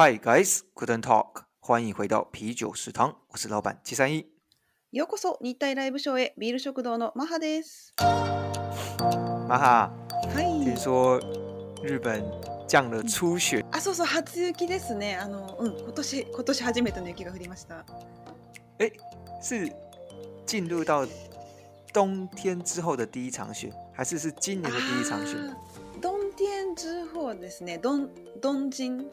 Hi guys, couldn't talk。欢迎回到啤酒食堂，我是老板七三一。ようこそ日泰ライブショーへビール食堂のマハです。マハ。はい。听说日本降了初雪。あ、そうそう、初雪ですね。あの、うん、今年今年初めての雪が降りました。哎，是进入到冬天之后的第一场雪，还是是今年的第一场雪？冬天之后ですね、東東京。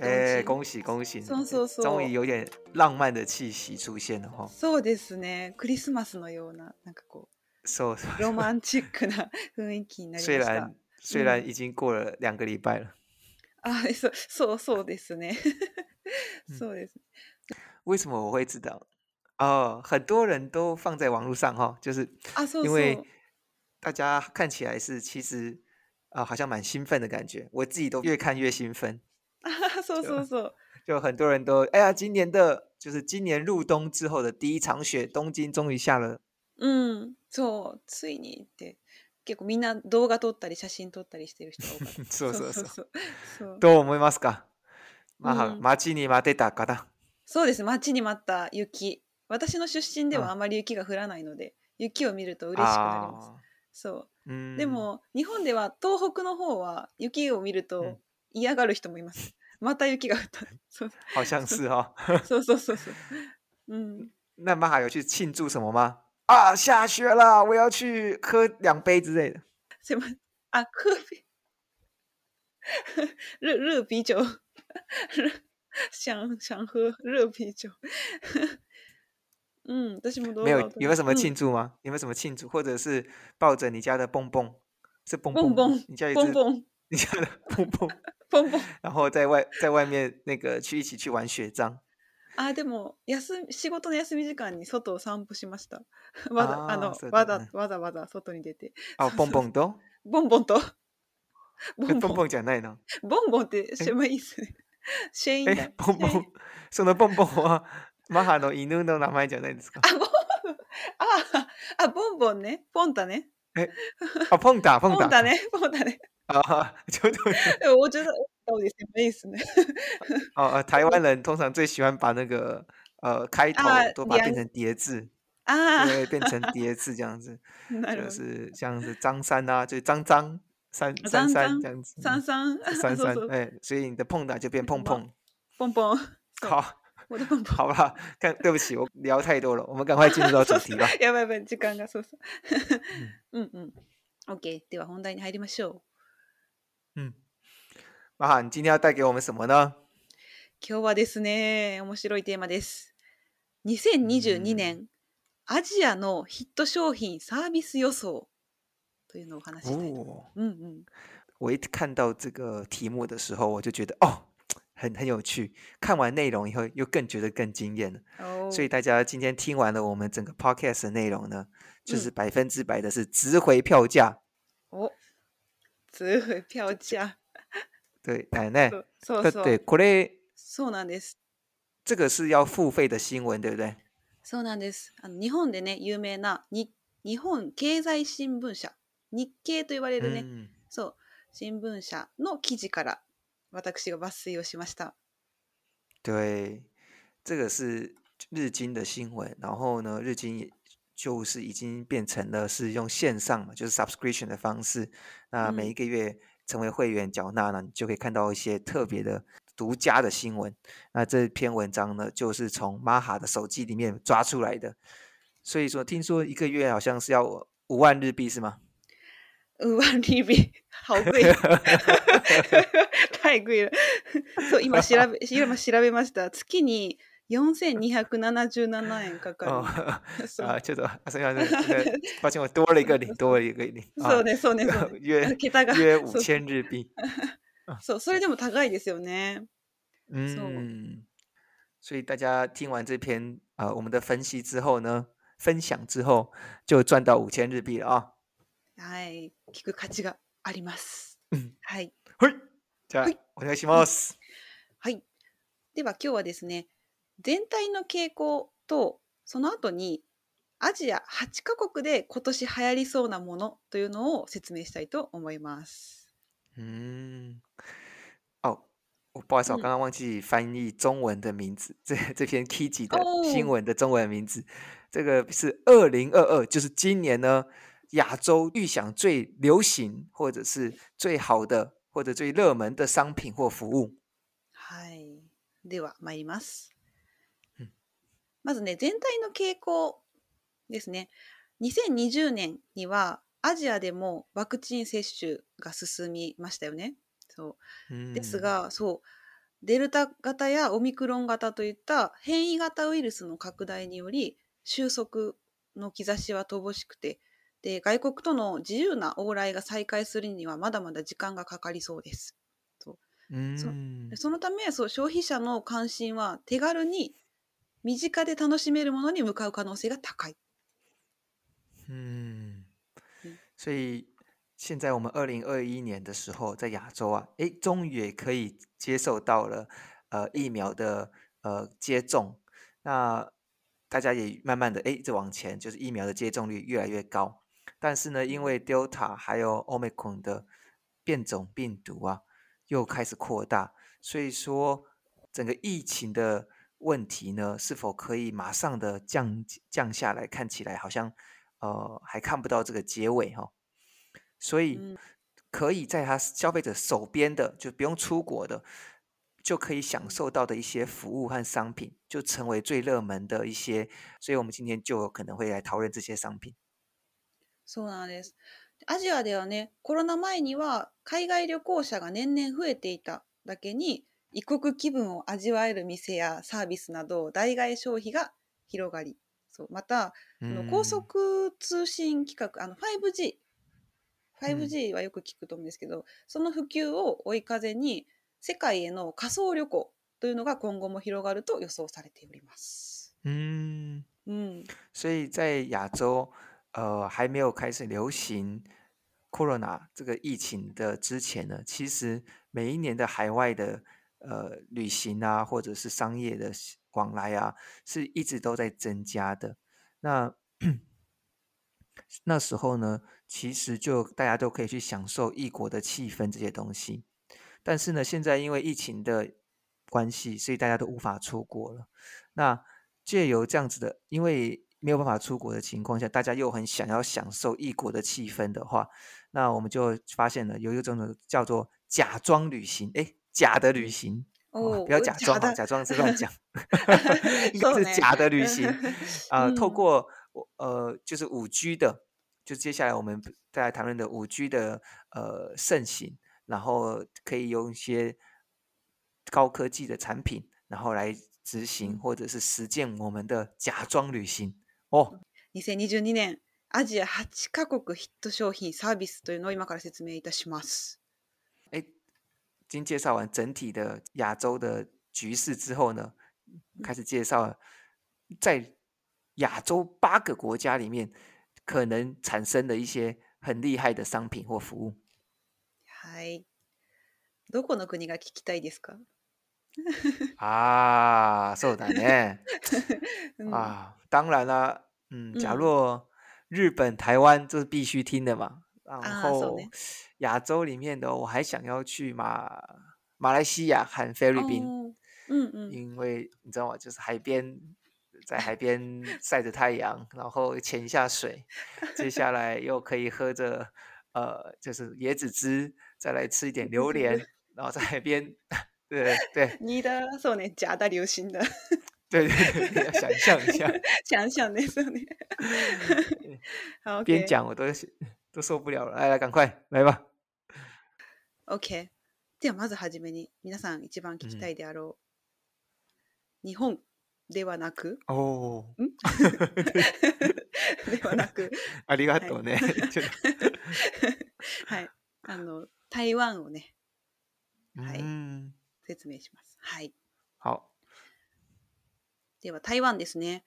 哎，恭喜恭喜！终于有点浪漫的气息出现了哈。そうですね。クリスマスのようななんかこうロマンチックな雰囲気になります。虽然虽然已经过了两个礼拜了。啊，そうそうですね。そうです。为什么我会知道？哦，很多人都放在网络上哈，就是因为大家看起来是其实啊，好像蛮兴奋的感觉。我自己都越看越兴奋。そうそうそう。就很多人都哎呀，今年的就是今年入冬之后的第一场雪，东京终于下了。嗯，そうついにって結構みんな動画撮ったり写真撮ったりしてる人多かった。そうそうそう。そうどう思いますか？まあ、待ちに待てた方。そうです。待ちに待った雪。私の出身ではあまり雪が降らないので、雪を見ると嬉しくなります。そう。でも日本では東北の方は雪を見るとイがる人もいます。また雪が降った。好像是哈。そうそうそうそう。う那妈还有去庆祝什么吗？啊，下雪了，我要去喝两杯之类的。什么？啊，喝 热热啤酒，想想喝热啤酒。嗯，这什么都没有。有没有什么庆祝吗？有没有什么庆祝？或者是抱着你家的蹦蹦，是蹦蹦，你家的蹦蹦，你家的蹦蹦。蹦 蹦。然后在外在外面那个去一起去玩雪仗。あ でも休仕事の休み時間に外を散歩しました。わざあの、わざわざわざ外に出て。あボンボンと？ボンボンと。ボンボンボンじゃないの。ボンボンってシェイス。シェインえボンボンそのボンボンはマハの犬の名前じゃないですか。あボンああボンボンねポンタね。哎，啊碰打碰打呢，碰打呢，啊哈，就对。我觉得到底什么意思呢？哦哦，台湾人通常最喜欢把那个呃开头都把它变成叠字啊，对，变成叠字这样子，就是像是张三啊，就张张三三三这样子，三三三三，哎，所以你的碰打就变碰碰碰碰，好。我 都好啦，看，对不起，我聊太多了，我们赶快进入到 主题吧。時間がそん OK，では本題に入りましょう。う今天要带给我们什么呢？今日はですね、面白いテーマです。2022年、アジアのヒット商品サービス予想というのをお話したいと思います。うんうん。我一看到这个题目的时候，我就觉得，哦，很很有趣，看完内容以后又更觉得更惊艳了。哦，所以大家今天听完了我们整个 podcast 的内容呢，就是百分之百的是值回票价。哦，值回票价。对，奶奶。对 对，所以。そうなんです。这个是要付费的新闻，对不对？そうなんです。日本でね、有名な日日本経済新聞社、日経といわれるね、そう新聞社の記事から。私が抜粋をしました。对，这个是日经的新闻，然后呢，日经也就是已经变成了是用线上嘛，就是 subscription 的方式，那每一个月成为会员缴纳呢，你就可以看到一些特别的独家的新闻。那这篇文章呢，就是从 Maha 的手机里面抓出来的，所以说听说一个月好像是要五万日币是吗？うん、ワンリービー。好贵。太贵了。そう、今調べ、今調べました。月に4277円かかる。あ、ちょっと、あ、すみません。抱歉、我多了一个零，多了一个零。そうね、そうね。約、桁が。約0 0 0日幣。そう、それでも高いですよね。嗯。所以大家听完这篇呃，我们的分析之后呢，分享之后就赚到五千日币了啊。はい、聞く価値があります。はい。はい。じゃあ、はい、お願いします、はい。はい。では今日はですね、全体の傾向とその後にアジア8カ国で今年流行りそうなものというのを説明したいと思います。嗯，哦，我不好意思，我刚刚忘记翻译中文的名字。这这篇 Kiki 的新闻的中文名字，这个是二零二二，就是今年呢亚洲预想最流行或者是最好的或者最热门的商品或服务。はい。では参ります。まずね、全体の傾向ですね。2020年にはアジアでもワクチン接種が進みましたよね。そうですが、そうデルタ型やオミクロン型といった変異型ウイルスの拡大により収束の兆しは乏しくてで外国との自由な往来が再開するにはまだまだ時間がかかりそうです。そのためそう消費者の関心は手軽に身近で楽しめるものに向かう可能性が高い。嗯，所以现在我们二零二一年的时候，在亚洲啊，诶，终于也可以接受到了呃疫苗的呃接种，那大家也慢慢的诶，这往前就是疫苗的接种率越来越高。但是呢，因为 Delta 还有 Omicron 的变种病毒啊，又开始扩大，所以说整个疫情的问题呢，是否可以马上的降降下来看起来好像呃还看不到这个结尾哈，所以可以在他消费者手边的就不用出国的就可以享受到的一些服务和商品，就成为最热门的一些，所以我们今天就可能会来讨论这些商品。そうなんです。アジアではね、コロナ前には海外旅行者が年々増えていただけに、異国気分を味わえる店やサービスなど代替消費が広がり、そうまた、うの高速通信規格、あの 5G、5G はよく聞くと思うんですけど、うん、その普及を追い風に、世界への仮想旅行というのが今後も広がると予想されております。うん。所以在亚洲，呃，还没有开始流行，Corona 这个疫情的之前呢，其实每一年的海外的呃旅行啊，或者是商业的往来啊，是一直都在增加的。那那时候呢，其实就大家都可以去享受异国的气氛这些东西。但是呢，现在因为疫情的关系，所以大家都无法出国了。那借由这样子的，因为没有办法出国的情况下，大家又很想要享受异国的气氛的话，那我们就发现了有一种叫做假装旅行，哎，假的旅行，哦，不要假装啊，假装是乱讲，应该是假的旅行。呃，透过呃，就是五 G 的，就接下来我们再来谈论的五 G 的呃盛行，然后可以用一些高科技的产品，然后来执行或者是实践我们的假装旅行。2022年アジア8カ国ヒット商品サービスというのを今から説明いたします。哎，经介绍完整体的亚洲的局势之后呢，开始介绍在亚洲八个国家里面可能产生的一些很厉害的商品或服务。はい。どこの国が聞きたいですか？ああ、そうだね。あ、当然な。嗯，假若日本、台湾这是必须听的嘛。然后亚洲里面的，我还想要去马马来西亚和菲律宾。嗯嗯，因为你知道吗？就是海边，在海边晒着太阳，然后潜一下水，接下来又可以喝着呃，就是椰子汁，再来吃一点榴莲，然后在海边，对对。你得做连夹带流行的。对对对，要想象一下，想象那时候呢。好，边讲我都都受不了了，来来，赶快来吧。OK。ではまずはじめに皆さん一番聞きたいであろう、日本ではなくおんではなくありがとうね、はい、はい、あの台湾をねはい説明しますはい好では台湾ですね。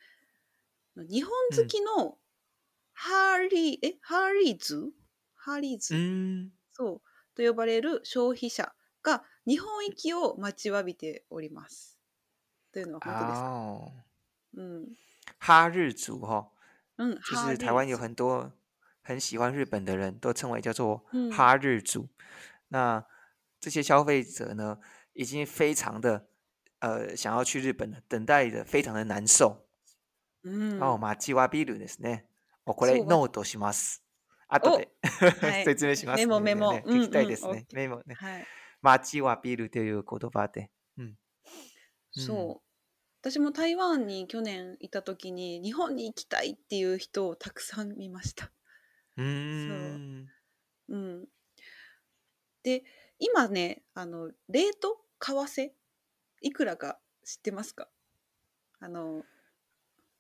日本好きのハーリー、えハーリーズハーリーズ、うそうと呼ばれる消費者が日本行きを待ちわびております。というのは本当ですか、哦、嗯，哈日族哈、哦，台湾有很多很喜欢日本的人都称为叫做哈日族。嗯、那这些消费者呢，已经非常的呃想要去日本的，等待的非常的難受。うん。待ちわびるですね。これノートします。とで 説明します、メモメモ、聞きたいですね。メモね。待ちわびるという言葉で。そう。私も台湾に去年いた時に日本に行きたいっていう人をたくさん見ました。うん。で今ねあのレート為替いくらか知ってますかあの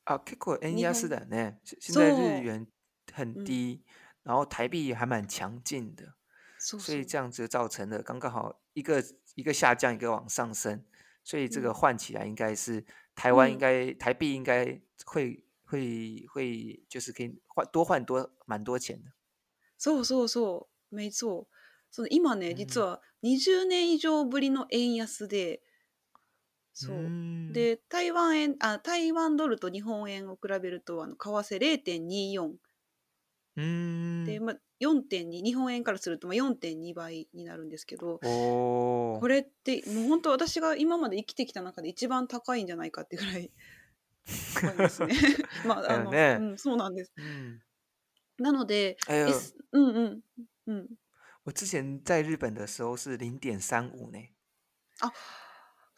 あ結構円安だね。呢，現在日元很低，然后台币还蛮强劲的，所以这样子造成刚刚好一个一个下降，一个往上升，所以这个换起来应该是台湾应该台币应该会会会就是可以换多换多蛮多钱的。そうそうそう、没错。その今ね、実は20年以上ぶりの円安で。そう。で、台湾円、あ、台湾ドルと日本円を比べると、あの、為替0.24。で、まあ、4.2、日本円からすると、まあ、4.2倍になるんですけど、これって、もう本当私が今まで生きてきた中で一番高いんじゃないかってぐらい高いですね。まあ、あの、うん、そうなんです。嗯なので、哎、S、うんうんうん。我之前在日本的时候是0.35ね。あ。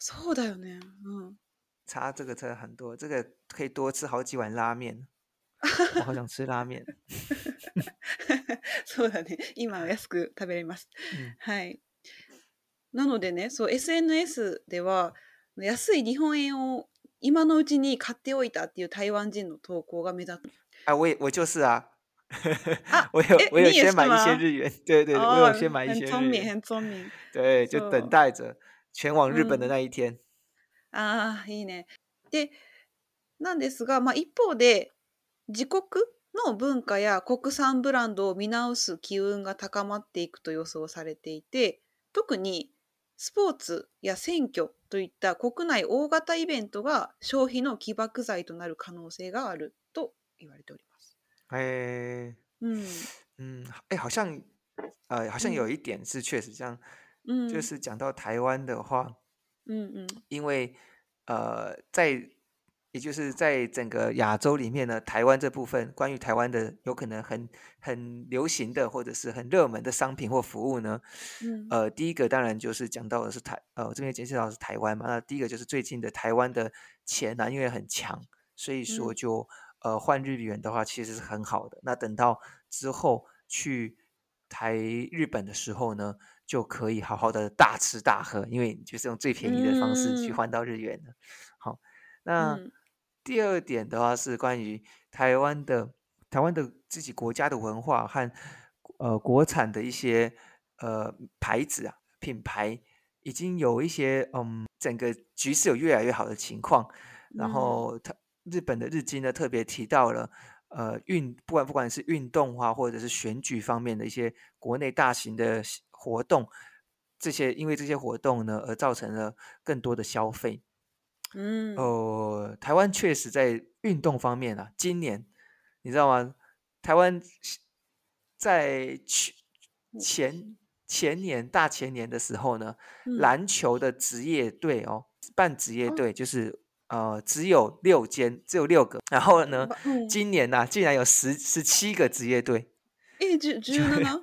そうだよね。うん。差这个真的很多，这个可以多吃好几碗拉面。我好想吃拉面。そうだね。今は安く食べれます。はい。なのでね、そう SNS では安い日本円を今のうちに買っておいたっていう台湾人の投稿が目立つ。あ、我也我就是啊。啊，我有我有先买一些日元，对对对，我有先买一些日元，很聪明很聪明。对，就等待着。前往日本の那一天。ああ、いいね。で、なんですが、まあ、一方で、自国の文化や国産ブランドを見直す機運が高まっていくと予想されていて、特にスポーツや選挙といった国内大型イベントが消費の起爆剤となる可能性があると言われております。えー。嗯嗯，哎、欸，好像，呃，好像有一点是确实这样。嗯，就是讲到台湾的话，嗯嗯，因为呃，在也就是在整个亚洲里面呢，台湾这部分关于台湾的有可能很很流行的或者是很热门的商品或服务呢，嗯，呃，第一个当然就是讲到的是台呃这边简析老是台湾嘛，那第一个就是最近的台湾的钱呢因为很强，所以说就呃换日元的话其实是很好的。那等到之后去台日本的时候呢？就可以好好的大吃大喝，因为就是用最便宜的方式去换到日元好，那第二点的话是关于台湾的，台湾的自己国家的文化和呃国产的一些呃牌子啊品牌，已经有一些嗯整个局势有越来越好的情况。然后他日本的日经呢特别提到了呃运不管不管是运动化或者是选举方面的一些国内大型的。活动，这些因为这些活动呢，而造成了更多的消费。嗯，哦，台湾确实在运动方面啊，今年你知道吗？台湾在去前前年大前年的时候呢，篮球的职业队哦，半职业队就是呃，只有六间，只有六个。然后呢，今年呢，竟然有十十七个职业队，一直只有呢。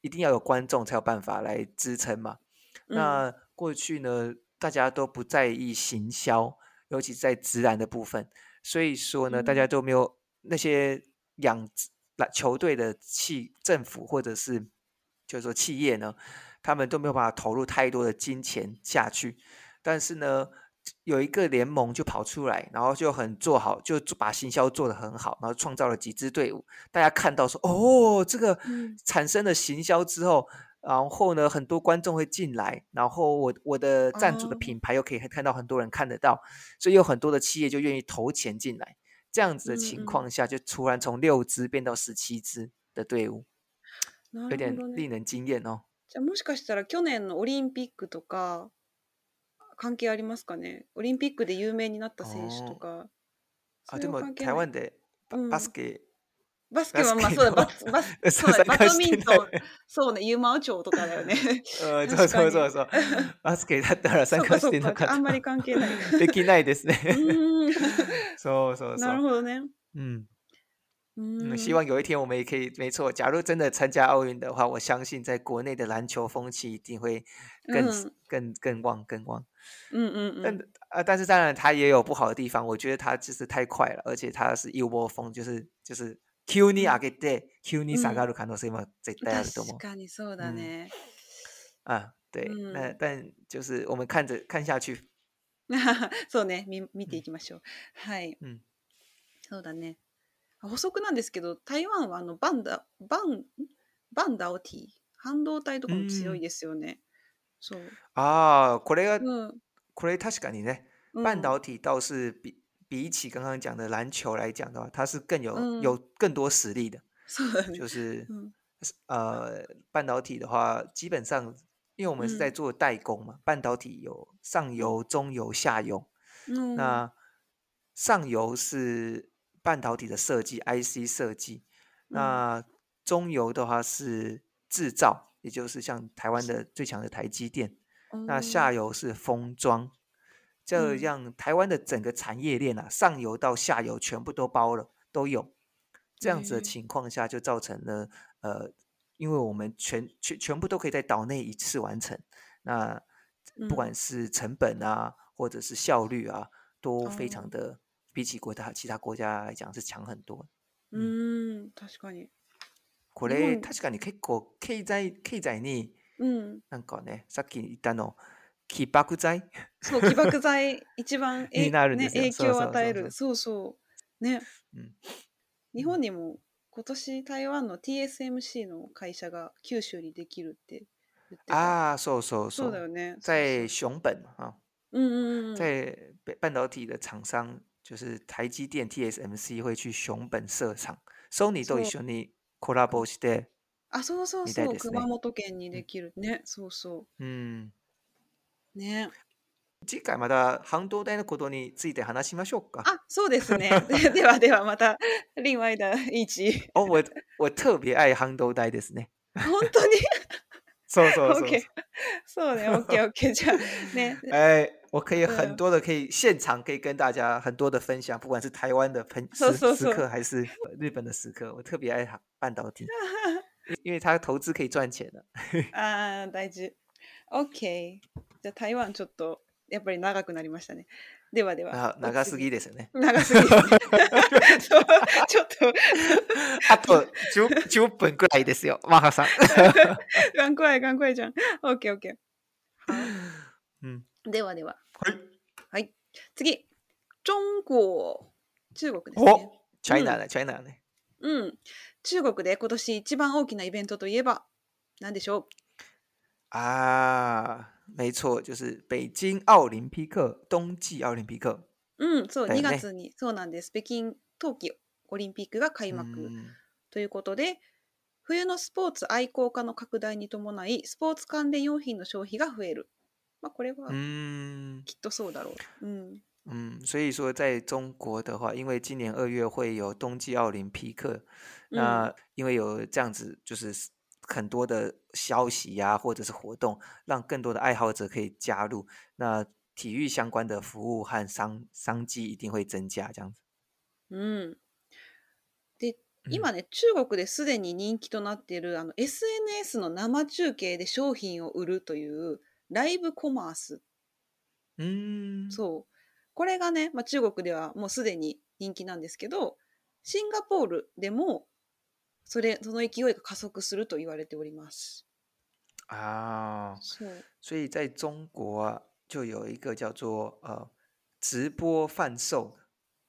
一定要有观众才有办法来支撑嘛。那过去呢，大家都不在意行销，尤其在直男的部分，所以说呢，大家都没有那些养篮球队的气政府或者是就是说企业呢，他们都没有办法投入太多的金钱下去。但是呢。有一个联盟就跑出来，然后就很做好，就把行销做得很好，然后创造了几支队伍。大家看到说，哦，这个产生了行销之后，然后呢，很多观众会进来，然后我我的赞助的品牌又可以看到很多人看得到，所以有很多的企业就愿意投钱进来。这样子的情况下，就突然从六支变到十七支的队伍，有点令人惊艳哦。じゃもしかしたら去年のオリンピックとか。関係ありますかねオリンピックで有名になった選手とか。あ、でも台湾でバ,、バスケ、バスケはまあそうだ、バスバス そうだバドミントン、そうね、ユーマオ町とかだよね。そうそうそうそう。バスケだったら参加してなかった。あんまり関係ない。できないですね。そうそうそう。なるほどね。うん。嗯，希望有一天我们也可以，没错。假如真的参加奥运的话，我相信在国内的篮球风气一定会更、嗯、更更旺、更旺。嗯嗯嗯。啊、但是当然他也有不好的地方，我觉得他就是太快了，而且他是一窝蜂、就是，就是就是。急に上げて、急に下がる可能性も絶対あう。確かにそうだね。啊，对，那但就是我们看着看下去。そうね、見見ていきましょう。ん、はい。うん、そうだね。補足なんですけど、台湾はあのバンダバンバンダオティ半導体とかも強いですよね。啊，科雷尔，科雷塔什卡尼呢？半导体倒是比比起刚刚讲的篮球来讲的话，它是更有有更多实力的。就是呃，半导体的话，基本上因为我们是在做代工嘛，半导体有上游、中游、下游。那上游是半导体的设计，IC 设计。那中游的话是制造。也就是像台湾的最强的台积电，那下游是封装，这样台湾的整个产业链啊，上游到下游全部都包了，都有。这样子的情况下，就造成了呃，因为我们全全全部都可以在岛内一次完成，那不管是成本啊，或者是效率啊，都非常的比起国家其他国家来讲是强很多。嗯，確かに。これ確かに結構経済、経済にうん。なんかね、さっき言ったの、起爆剤そう、起爆剤、一番にえ、なるんでね、すよ。影響をそう与そえうそる。う。そうそう。ね。うん。日本にも今年台湾の TSMC の会社が九州にできるって言ってた。啊，そうそうそうだよね。在熊本啊，うんうんうん。在半半导体的厂商，就是台积电 TSMC 会去熊本设厂，Sony 一緒にコラボしてあそうそうそう、熊本県にできるね、そうそううんね次回また半導体のことについて話しましょうか。あそうですね。ではではまた另外的一集。お我我特別愛半導体ですね。本当に。そうそうそう。そうね、オッケーオッケーじゃあね。はい。我可以很多的可以现场可以跟大家很多的分享，不管是台湾的朋 时时刻还是日本的时刻，我特别爱半导体，因为它投资可以赚钱的。啊，大 o k 这台湾，ちょっとやっぱり長くなりましたね。ではでは。あ、長すぎですね。長すぎ。ちょっと、あと十十分くらいですよ、マハさん。じゃん。OK、OK。嗯。ではでは。はい。はい。次。中国。中国ですね。チャイナだ、うん、チャイナだね。うん。中国で今年一番大きなイベントといえば何でしょうああ、没错。就是北京奥林匹克、冬季奥林匹克。うん、そう、ね、2月に、そうなんです。北京冬季オリンピックが開幕ということで、冬のスポーツ愛好家の拡大に伴い、スポーツ関連用品の消費が増える。まあ、これはきっとそうだろう。うん。う所以说，在中国的话，因为今年二月会有冬季奥林匹克，那因为有这样子，就是很多的消息呀、或者是活动，让更多的爱好者可以加入，那体育相关的服务和商商机一定会增加，这样子。ん。で、今ね、中国ですでに人気となっているあの SNS の生中継で商品を売るという。ライブコマース。うーんそうこれがね、まあ、中国ではもうすでに人気なんですけどシンガポールでもそれその勢いが加速すると言われております。啊、哦，所以在中国就有一个叫做呃直播贩售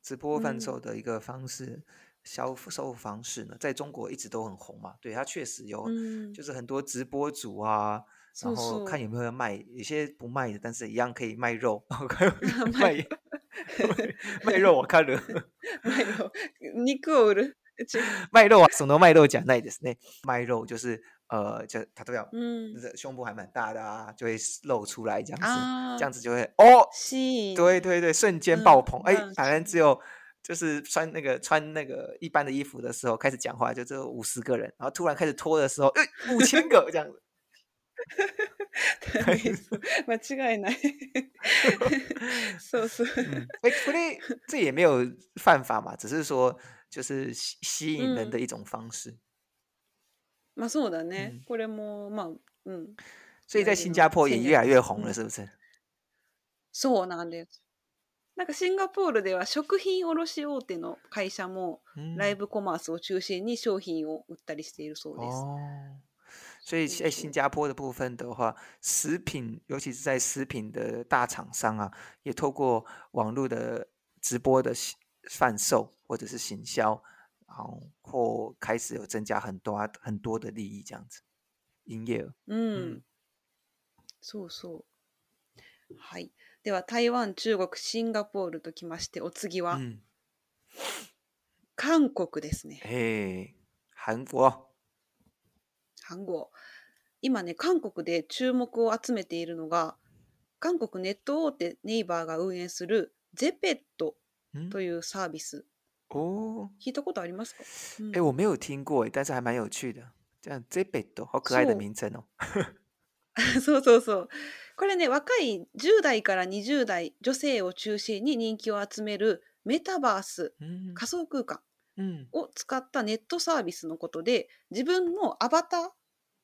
直播贩售的一个方式，销、嗯、售方式呢，在中国一直都很红嘛。对，它确实有，嗯、就是很多直播主啊，然后看有没有卖，有些不卖的，但是一样可以卖肉。卖卖肉，我看了。卖肉，够了，卖肉啊，什么卖肉，讲那意思。那卖肉就是呃，就他都要，就是胸部还蛮大的啊，就会露出来这样子，这样子就会哦，吸引。对对对，瞬间爆棚。哎，反正只有就是穿那个穿那个一般的衣服的时候开始讲话，就只有五十个人，然后突然开始脱的时候，哎，五千个这样子。そ う間違いない そうそう。嗯，哎，所以这也没有犯法嘛，只是说就是吸吸引人的一种方式。まあそうだね。これもまあうん。所以在新加坡也越来越红了，是不是？そうなんです。なんかシンガポールでは食品卸大手の会社もライブコマースを中心に商品を売ったりしているそうです。所以在新加坡的部分的话，食品，尤其是在食品的大厂商啊，也透过网络的直播的贩售或者是行销，然后开始有增加很多很多的利益这样子，营业额。嗯，そうそう、はい。では台湾、中国、シンガポールときまして、お次は、韓国ですね。へえ、韓国。今ね、韓国で注目を集めているのが、韓国ネット大手ネイバーが運営するゼペットというサービス。お聞いたことありますか？哎、欸，我没有听过，但是还蛮有趣的。ゃ、样 Zepet 好可爱的名称の。そうそうそう。これね、若い10代から20代女性を中心に人気を集めるメタバース、仮想空間を使ったネットサービスのことで、自分のアバター、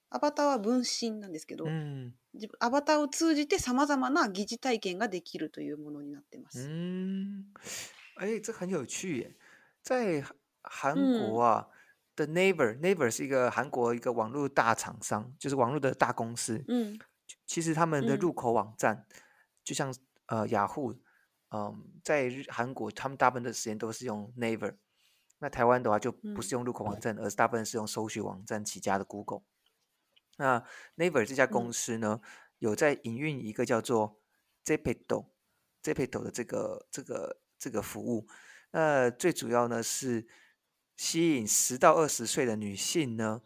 アバタは分身なんですけど、うん、アバタを通じてさまざまな疑似体験ができるというものになってます。哎，这很有趣，在韩国啊的 Naver，Naver 是一个韩国一个网络大厂商，就是网络的大公司。嗯，其实他们的入口网站就像呃雅虎，嗯，在韩国他们大部分的时间都是用 Naver。那台湾的话就不是用入口网站，而是大部分是用搜寻网站起家的 Google。那 Naver 这家公司呢，有在营运一个叫做 Zepeto、Zepeto 的这个这个这个服务。那最主要呢是吸引十到二十岁的女性呢，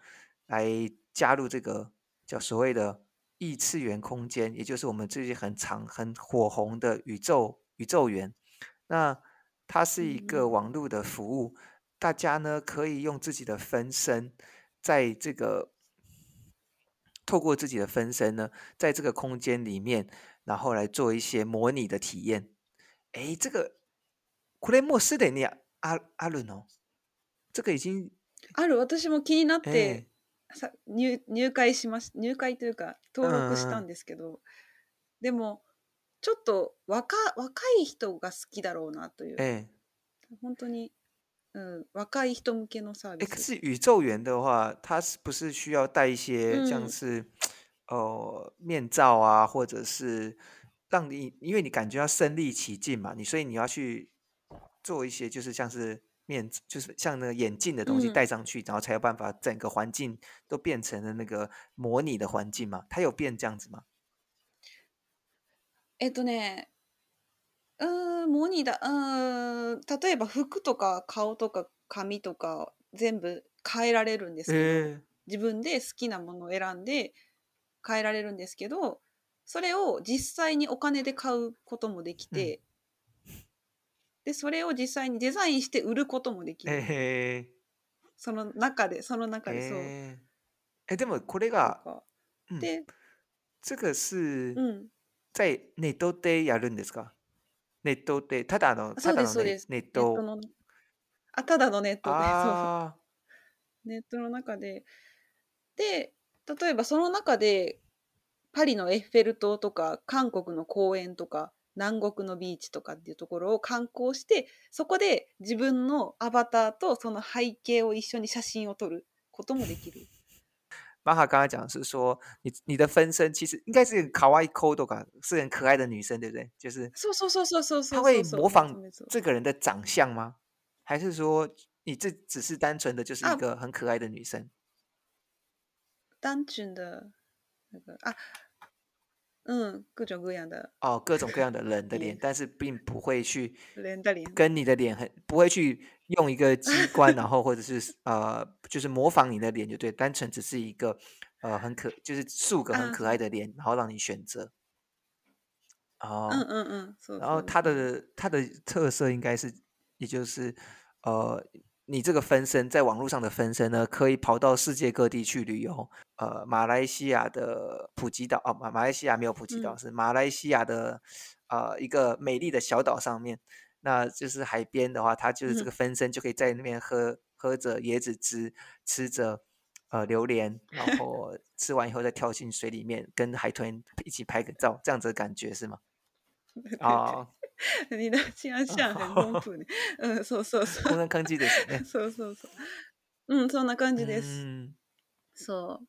来加入这个叫所谓的异次元空间，也就是我们最近很长很火红的宇宙宇宙园。那它是一个网络的服务，大家呢可以用自己的分身在这个。透过自己的分身呢，在这个空间里面，然后来做一些模拟的体验。哎，这个これもすでにああるの？这个已经ある。私も気になって、入入会しまし入会というか登録したんですけど、でもちょっと若若い人が好きだろうなという。本当に嗯，若い人向けのサービス。X 宇宙员的话，他是不是需要带一些像是，呃，面罩啊，或者是让你，因为你感觉要身临其境嘛，你所以你要去做一些，就是像是面，就是像那个眼镜的东西戴上去，然后才有办法整个环境都变成了那个模拟的环境嘛？他有变这样子吗？えとね、うモニター、うん、例えば服とか顔とか髪とか全部変えられるんですけど、えー、自分で好きなものを選んで変えられるんですけど、それを実際にお金で買うこともできて、うん、で、それを実際にデザインして売ることもできる。えー、その中で、その中でそう。えー、でもこれが、で、うん、这个是在内藤でやるんですか、ネットって、ただの、たそうだでのす、ねネッネットの、あ、ただのネットで、そう。ネットの中で。で、例えばその中で、パリのエッフェル塔とか、韓国の公園とか、南国のビーチとかっていうところを観光して、そこで自分のアバターとその背景を一緒に写真を撮ることもできる。妈妈刚才讲是说，你你的分身其实应该是卡哇伊 k o d o 是很可爱的女生，对不对？就是，是她是他会模仿这个人的长相吗？还是说你这只是单纯的就是一个很可爱的女生？单纯的，那个啊，嗯，各种各样的哦，各种各样的人的脸，但是并不会去的脸跟你的脸很不会去。用一个机关，然后或者是呃，就是模仿你的脸就对，单纯只是一个呃很可，就是数个很可爱的脸，然后让你选择。哦，嗯嗯嗯，然后它的它的特色应该是，也就是呃，你这个分身在网络上的分身呢，可以跑到世界各地去旅游。呃，马来西亚的普吉岛啊，马马来西亚没有普吉岛，是马来西亚的呃一个美丽的小岛上面。那就是海边的话，它就是这个分身就可以在那边喝、嗯、喝着椰子汁，吃着呃榴莲，然 后吃完以后再跳进水里面跟海豚一起拍个照，这样子的感觉是吗？啊、哦。你的想象很丰富的，哦、嗯，そうそうそう。こんな感じですね。そうそうそう。うん、そんな感じです。そう。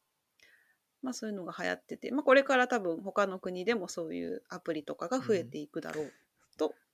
まあそういうのが流行ってて、まあこれから多分他の国でもそういうアプリとかが増えていくだろうと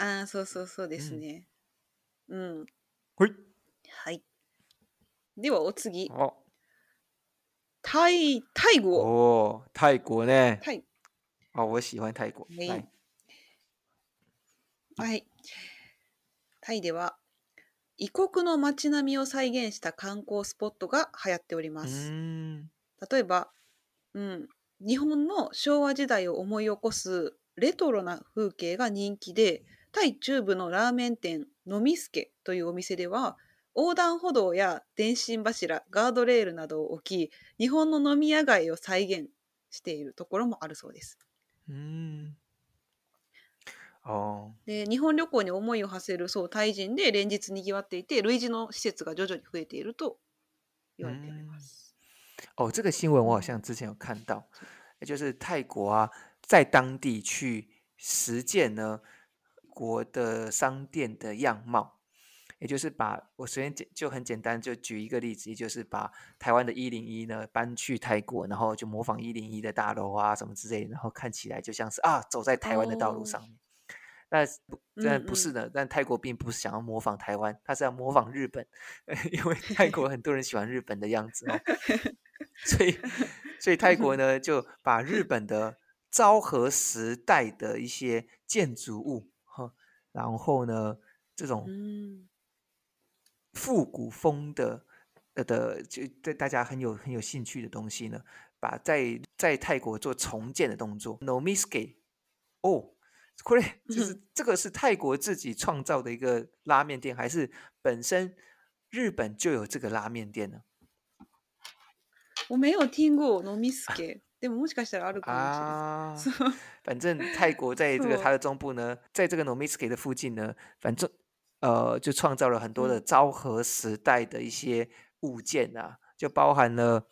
ああ、そうそうそうですうんね。うん。い。はい。ではお次。あ、泰泰国。哦，泰国呢？泰。あ、我喜欢はい。はい。タイでは異国の街並みを再現した観光スポットが流行っております。例えば、うん、日本の昭和時代を思い起こすレトロな風景が人気で、タイ中部のラーメン店のみすけというお店では横断歩道や電信柱ガードレールなどを置き日本の飲み屋街を再現しているところもあるそうです。うんで日本旅行に思いを馳せるそうタイ人で連日にぎわっていて類似の施設が徐々に増えていると言われています。哦，这个新闻我好像之前有看到，就是泰国啊，在当地去实践呢，国的商店的样貌，也就是把我首先简就很简单，就举一个例子，也就是把台湾的101呢搬去泰国，然后就模仿101的大楼啊什么之类，然后看起来就像是啊走在台湾的道路上面。那不，但不是的，但泰国并不是想要模仿台湾，他是要模仿日本，因为泰国很多人喜欢日本的样子，哦，所以所以泰国呢就把日本的昭和时代的一些建筑物。然后呢，这种复古风的、的，就对大家很有很有兴趣的东西呢，把在在泰国做重建的动作。Nomisky，哦，对，就是这个是泰国自己创造的一个拉面店，还是本身日本就有这个拉面店呢？我没有听过 Nomisky。でももしかしたらあるかもしれない。反正泰国在这个它的中部呢，在这个 n o m i s q 的附近呢，反正呃就创造了很多的昭和时代的一些物件啊，就包含了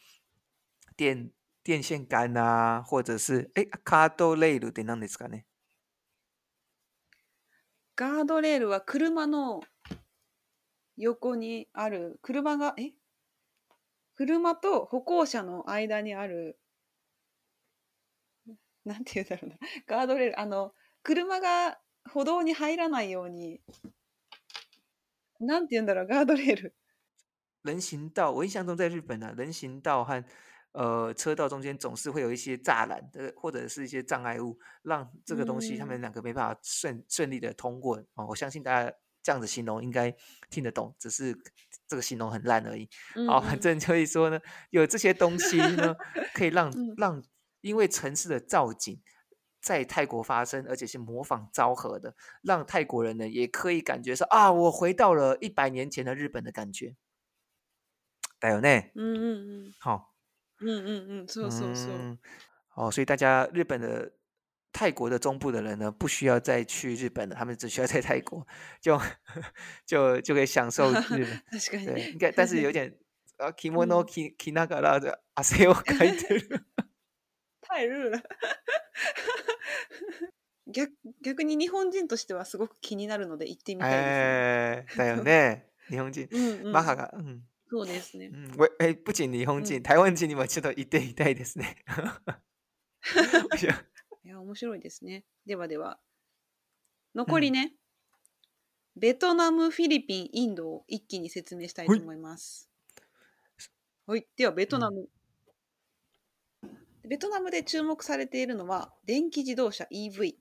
电电线杆啊，或者是哎卡多レールって何ですかね？ガードレールは車の横にある車がえ車と歩行者の間にあるなんていうだろうな、ガードレール、あの車が歩道に入らないように、なんていうんだろう、ガードレール、人行道。我印象中在日本呢，人行道和呃车道中间总是会有一些栅栏的，或者是一些障碍物，让这个东西他们两个没办法顺顺利的通过。哦，我相信大家这样子形容应该听得懂，只是这个形容很烂而已。哦，反正所以说呢，有这些东西呢，可以让让。因为城市的造景在泰国发生，而且是模仿昭和的，让泰国人呢也可以感觉说啊，我回到了一百年前的日本的感觉。带有呢，嗯嗯嗯，好，嗯嗯嗯，说说嗯。哦，所以大家日本的泰国的中部的人呢，不需要再去日本了，他们只需要在泰国就就就可以享受日本，对，应该，但是有点啊 k i m o n o k i k i m 那个啦，这阿塞欧开的。耐える 逆逆に日本人としてはすごく気になるので行ってみたいです、ね、えー、だよね。日本人。うんうん、マハが、うん。そうですね。うん、えチン日本人、うん、台湾人にもちょっと行ってみたいですね。いや面白いですね。ではでは。残りね、うん、ベトナム、フィリピン、インドを一気に説明したいと思います。はい、ではベトナム。ベトナムで注目されているのは電気自動車 EV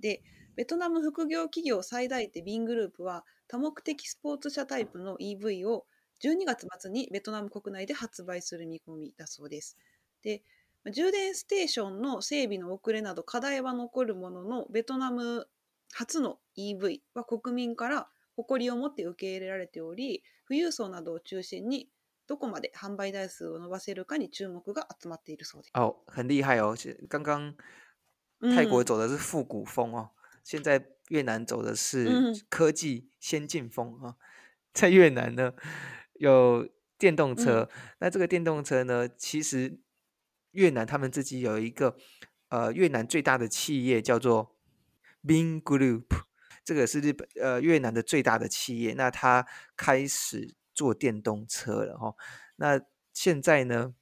でベトナム副業企業最大手ビングループは多目的スポーツ車タイプの EV を12月末にベトナム国内で発売する見込みだそうです。で充電ステーションの整備の遅れなど課題は残るもののベトナム初の EV は国民から誇りを持って受け入れられており富裕層などを中心にどこまで販売台数を伸ばせるかに注目が集まっているそうです。哦，很厉害哦！刚刚泰国走的是复古风哦，现在越南走的是科技先进风啊。在越南呢，有电动车，那这个电动车呢，其实越南他们自己有一个呃，越南最大的企业叫做 b i n Group，这个是日本呃越南的最大的企业，那它开始。坐电动车了哈，那现在呢？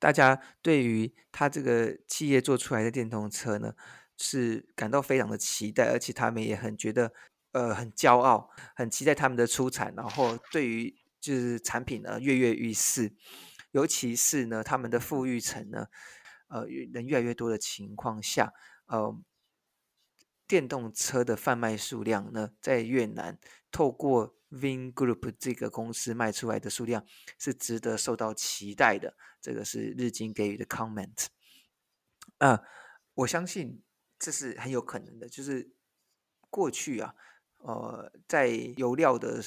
大家对于他这个企业做出来的电动车呢，是感到非常的期待，而且他们也很觉得，呃，很骄傲，很期待他们的出产，然后对于就是产品呢跃跃欲试，尤其是呢，他们的富裕层呢，呃，人越来越多的情况下，呃，电动车的贩卖数量呢，在越南透过。Vin Group 这个公司卖出来的数量是值得受到期待的，这个是日经给予的 comment。啊，我相信这是很有可能的，就是过去啊，呃，在油料的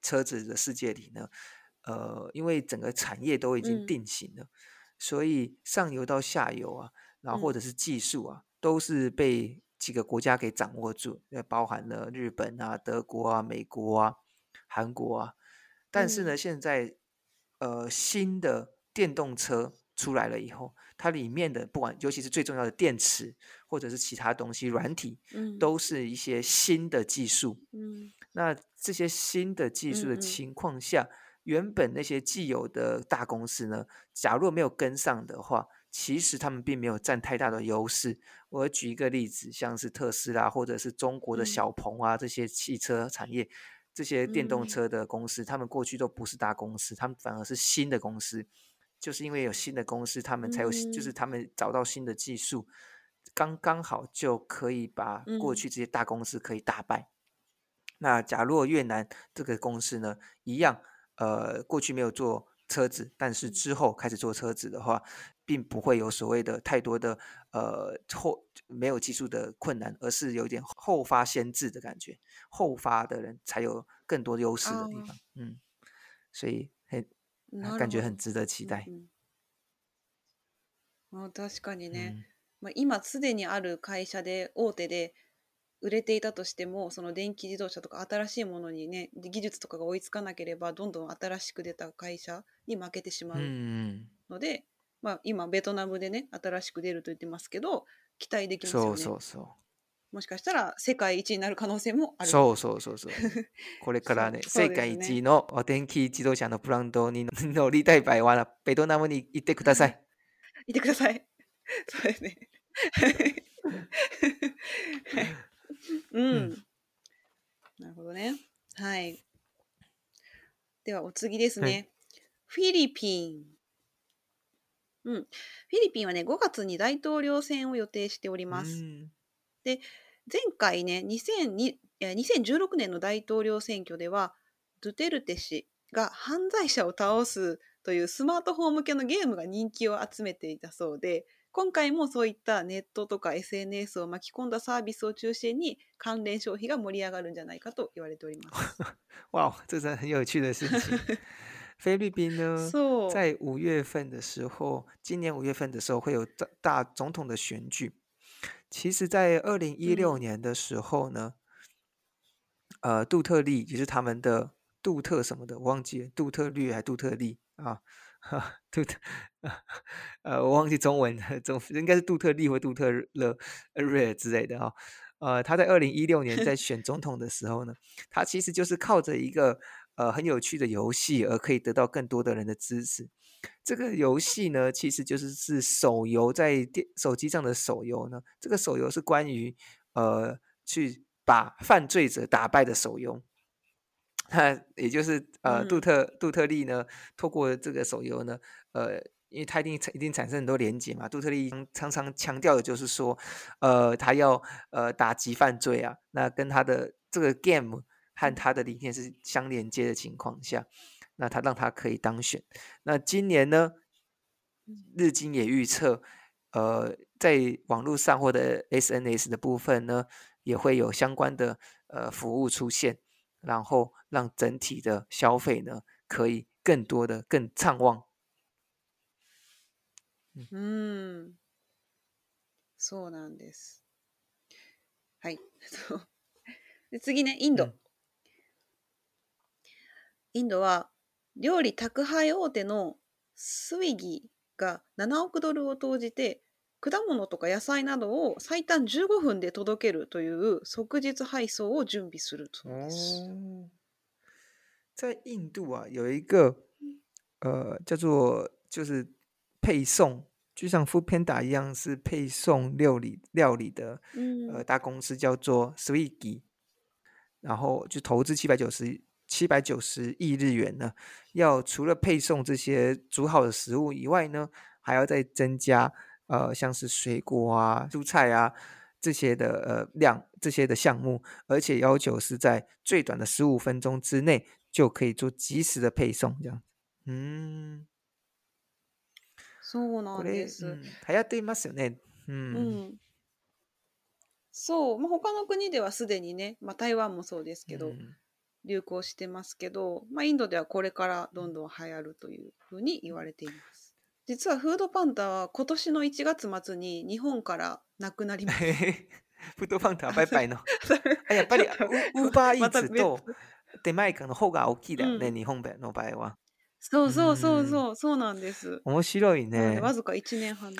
车子的世界里呢，呃，因为整个产业都已经定型了，所以上游到下游啊，然后或者是技术啊，都是被。几个国家给掌握住，那包含了日本啊、德国啊、美国啊、韩国啊，但是呢，现在呃新的电动车出来了以后，它里面的不管尤其是最重要的电池或者是其他东西软体，嗯，都是一些新的技术，嗯，那这些新的技术的情况下，原本那些既有的大公司呢，假若没有跟上的话。其实他们并没有占太大的优势。我举一个例子，像是特斯拉或者是中国的小鹏啊，这些汽车产业、这些电动车的公司，他们过去都不是大公司，他们反而是新的公司。就是因为有新的公司，他们才有，就是他们找到新的技术，刚刚好就可以把过去这些大公司可以打败。那假如越南这个公司呢，一样，呃，过去没有做车子，但是之后开始做车子的话。并不会有所谓的太多的呃后没有技术的困难，而是有点后发先至的感觉，后发的人才有更多优势的地方。Oh. 嗯，所以很感觉很值得期待。あ確かにね、うん、まあ、今すでにある会社で大手で売れていたとしてもその電気自動車とか新しいものにね技術とかが追いつかなければどんどん新しく出た会社に負けてしまうので、まあ、今ベトナムでね新しく出ると言ってますけど期待できますよねそうそうそうもしかしたら世界一になる可能性もあるそうそうそうそう これからね、ね、世界一のお天気自動車のプラントに乗りたい場合はベトナムに行ってください 行ってください そうですねはい、うん、うん、なるほどねはいではお次ですね、はい、フィリピンうん、フィリピンはね、5月に大統領選を予定しております。で、前回ね、2 0 1 6年の大統領選挙では、ドゥテルテ氏が犯罪者を倒すというスマートフォン向けのゲームが人気を集めていたそうで、今回もそういったネットとか SNS を巻き込んだサービスを中心に関連消費が盛り上がるんじゃないかと言われております。这是很有趣的事情。菲律宾呢，在五月份的时候，今年五月份的时候会有大大总统的选举。其实，在二零一六年的时候呢，呃，杜特利也是他们的杜特什么的，我忘记杜特律还杜特利啊，杜特呃，我忘记中文中应该是杜特利或杜特勒雷之类的哈。呃，他在二零一六年在 选总统的时候呢，他其实就是靠着一个。呃，很有趣的游戏，而可以得到更多的人的支持。这个游戏呢，其实就是是手游在电手机上的手游呢。这个手游是关于呃，去把犯罪者打败的手游。那也就是呃，杜特杜特利呢，透过这个手游呢，呃，因为他一定一定产生很多连接嘛。杜特利常常强调的就是说，呃，他要呃打击犯罪啊。那跟他的这个 game。和他的理念是相连接的情况下，那他让他可以当选。那今年呢，日经也预测，呃，在网络上或者 SNS 的部分呢，也会有相关的呃服务出现，然后让整体的消费呢，可以更多的更畅旺。嗯，そうなんです。はい。次にインド。インドは料理宅配大手のスウィギが7億ドルを投じて果物とか野菜などを最短15分で届けるという即日配送を準備するそうです。在印度は有一个呃叫做就是配送，就像 Food Panda 一样是配送料理料理的，嗯、呃大公司叫做 Swiggy，然后就投资七百九十七百九十亿日元呢？要除了配送这些煮好的食物以外呢，还要再增加呃，像是水果啊、蔬菜啊这些的呃量，这些的项目，而且要求是在最短的十五分钟之内就可以做及时的配送，这样。嗯，そうなんです。はやっていますよね。うん。そう、まあ他の国ではすでにね、まあ台湾もそうですけど。流行してますけど、まあ、インドではこれからどんどん流行るというふうに言われています。実はフードパンダは今年の1月末に日本からなくなりました。フードパンダはバイバイの。やっぱりウーバーイーツと手前感の方が大きいだよね、うん、日本の場合は。そうそうそうそう、そうなんです。面白いね。わずか1年半。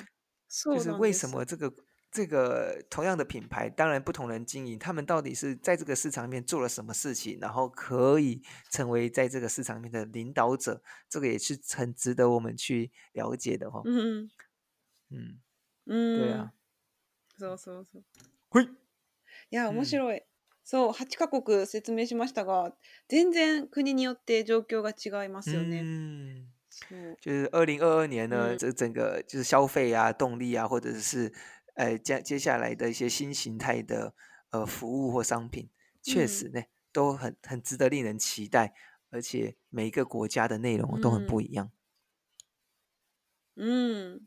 そうなんです。为什么这个这个同样的品牌，当然不同人经营，他们到底是在这个市场里面做了什么事情，然后可以成为在这个市场里面的领导者，这个也是很值得我们去了解的哈。嗯嗯嗯，对啊。什么什么什么？会。いや、面白い。そう、八カ国説明しましたが、全然国によって状況が違いますよね。う就是二零二二年呢，这整个就是消费啊、动力啊，或者是。呃接接下来的一些新形态的呃服务或商品，确实呢、嗯、都很很值得令人期待，而且每一个国家的内容都很不一样。嗯、うん、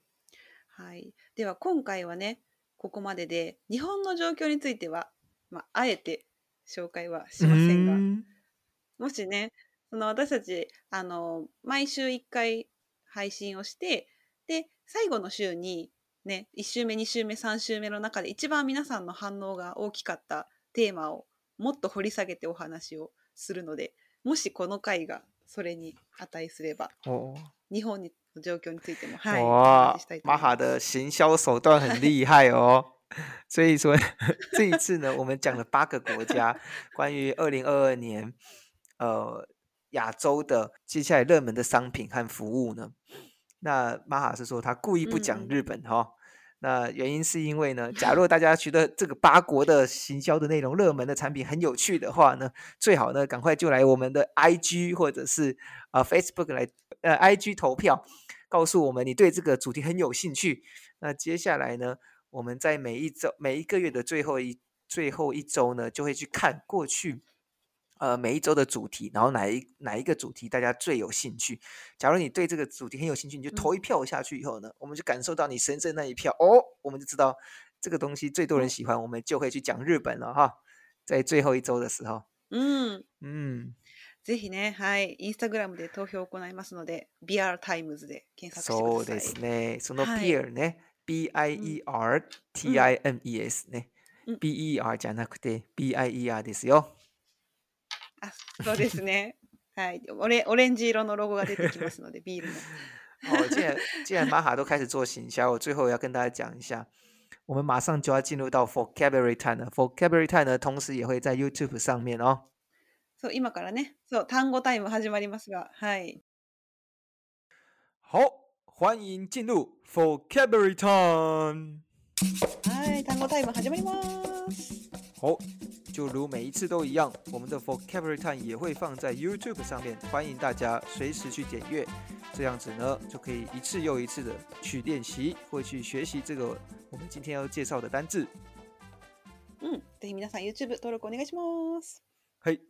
はい。では今回はねここまでで日本の状況についてはまああえて紹介はしませんが、うもしねその私たちあの毎週1回配信をしてで最後の週にね、1週目2週目3週目の中で一番皆さんの反応が大きかったテーマをもっと掘り下げてお話をするのでもしこの回がそれに値すれば日本の状況についてもはいお話マハ的行销手段很厉害哦。所以说这一次呢，我们讲了八个国家关于二零二二年呃亚洲的接下来热门的商品和服务呢。那玛哈是说他故意不讲日本哈、嗯哦，那原因是因为呢，假如大家觉得这个八国的行销的内容、热门的产品很有趣的话呢，最好呢赶快就来我们的 I G 或者是啊 Facebook 来呃 I G 投票，告诉我们你对这个主题很有兴趣。那接下来呢，我们在每一周、每一个月的最后一最后一周呢，就会去看过去。呃，每一周的主题，然后哪一哪一个主题大家最有兴趣？假如你对这个主题很有兴趣，你就投一票下去以后呢，我们就感受到你神圣那一票哦，我们就知道这个东西最多人喜欢，我们就会去讲日本了哈。在最后一周的时候，嗯嗯，ぜひね、はい、i n s t a g r で投票行いますので、b r Times で検索してください。そうですね、その Bier ね、B I E R T I M E S ね、B E R じゃなくて B I E R ですよ。あそうですね。はいオレ，オレンジ色のロゴが出てきますので、ビールの。哦，既然既然玛哈都开始做行销，我最后要跟大家讲一下，我们马上就要进入到 vocabulary time 了。vocabulary time 呢，同时也会在 YouTube 上面哦。そう今からね、そう単語タイム始まりますが、はい。好，欢迎进入 vocabulary time。はい、単語タイム始まります。哦，就如每一次都一样，我们的 vocabulary time 也会放在 YouTube 上面，欢迎大家随时去检阅。这样子呢，就可以一次又一次的去练习，或去学习这个我们今天要介绍的单字。嗯，对，皆さん YouTube 登録お願いします。嘿，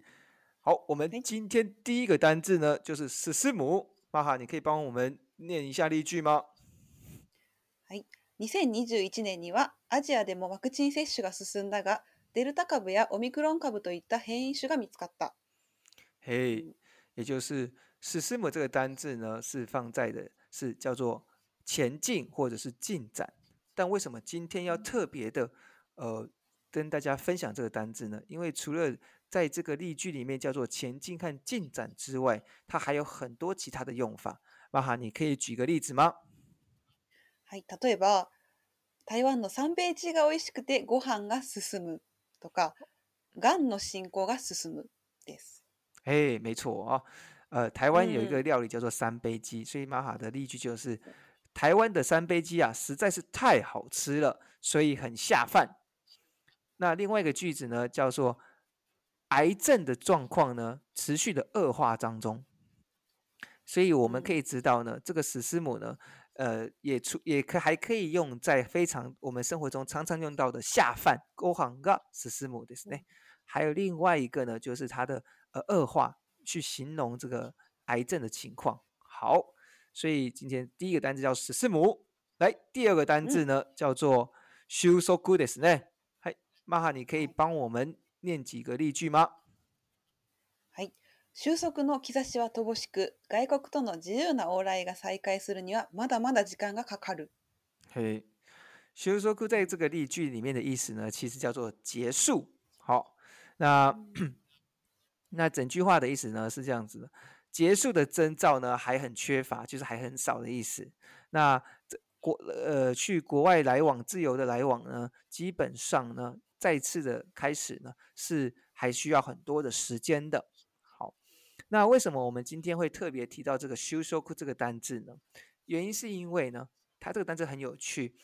好，我们今天第一个单字呢，就是“死死母”。玛哈，你可以帮我们念一下例句吗？是。2021年にはアジアでもワクチン接種が進んだが。デルタ株やオミクロン株といった変異種が見つかった。嘿，也就是“進む”这个单字呢，是放在的，是叫做“前进或者是“进展”。但为什么今天要特别的，呃，跟大家分享这个单字呢？因为除了在这个例句里面叫做“前进和“进展”之外，它还有很多其他的用法。马哈，你可以举个例子吗？はい、例えば、台湾の三杯茶が美味しくて、ご飯が進む。とか癌の進行が進むです。哎，没错啊。呃，台湾有一个料理叫做三杯鸡，所以玛哈的例句就是台湾的三杯鸡啊实在是太好吃了，所以很下饭。那另外一个句子呢，叫做癌症的状况呢持续的恶化当中，所以我们可以知道呢，这个史诗母呢。呃，也出也可还可以用在非常我们生活中常常用到的下饭勾汤噶十四母，で是呢。还有另外一个呢，就是它的呃恶化，去形容这个癌症的情况。好，所以今天第一个单字叫十四母，来第二个单字呢叫做 s h 秀 so good，对 s 呢。嗨，曼哈，你可以帮我们念几个例句吗？収束の兆しは乏しく、外国との自由な往来が再開するにはまだまだ時間がかかる。嗨，收束在这个例句里面的意思呢，其实叫做结束。好，那 那整句话的意思呢是这样子的：结束的征兆呢还很缺乏，就是还很少的意思。那国呃去国外来往自由的来往呢，基本上呢再次的开始呢是还需要很多的时间的。那为什么我们今天会特别提到这个“搜搜”这个单字呢？原因是因为呢，它这个单字很有趣，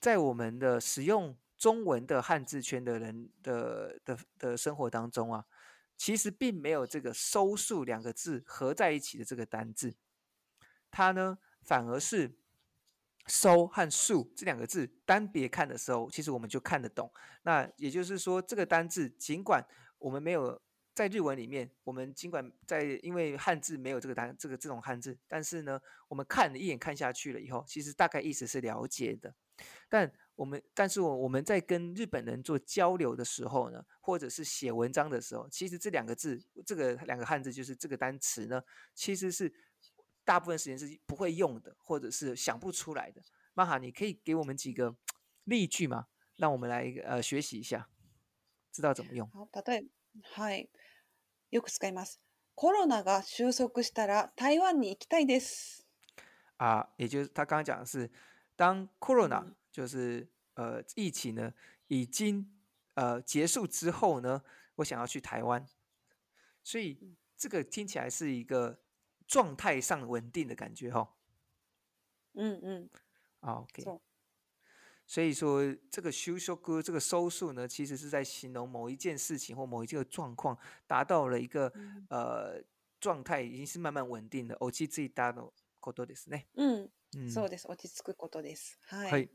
在我们的使用中文的汉字圈的人的的的生活当中啊，其实并没有这个“收束”两个字合在一起的这个单字，它呢反而是“收”和“束”这两个字单别看的时候，其实我们就看得懂。那也就是说，这个单字尽管我们没有。在日文里面，我们尽管在因为汉字没有这个单这个这种汉字，但是呢，我们看一眼看下去了以后，其实大概意思是了解的。但我们但是我我们在跟日本人做交流的时候呢，或者是写文章的时候，其实这两个字这个两个汉字就是这个单词呢，其实是大部分时间是不会用的，或者是想不出来的。那哈，你可以给我们几个例句吗？让我们来呃学习一下，知道怎么用。好，答对，嗨。よく使います。コロナが収束したら台湾に行きたいです。啊，也就是他刚刚讲的是，当 corona、嗯、就是呃疫情呢已经呃结束之后呢，我想要去台湾，所以这个听起来是一个状态上稳定的感觉哈、哦。嗯嗯，OK。所以说，这个修修哥这个收束呢，其实是在形容某一件事情或某一个状况达到了一个呃状态，已经是慢慢稳定的、落ち着いたのことですね。嗯，そうです。落ち着くことです。はい。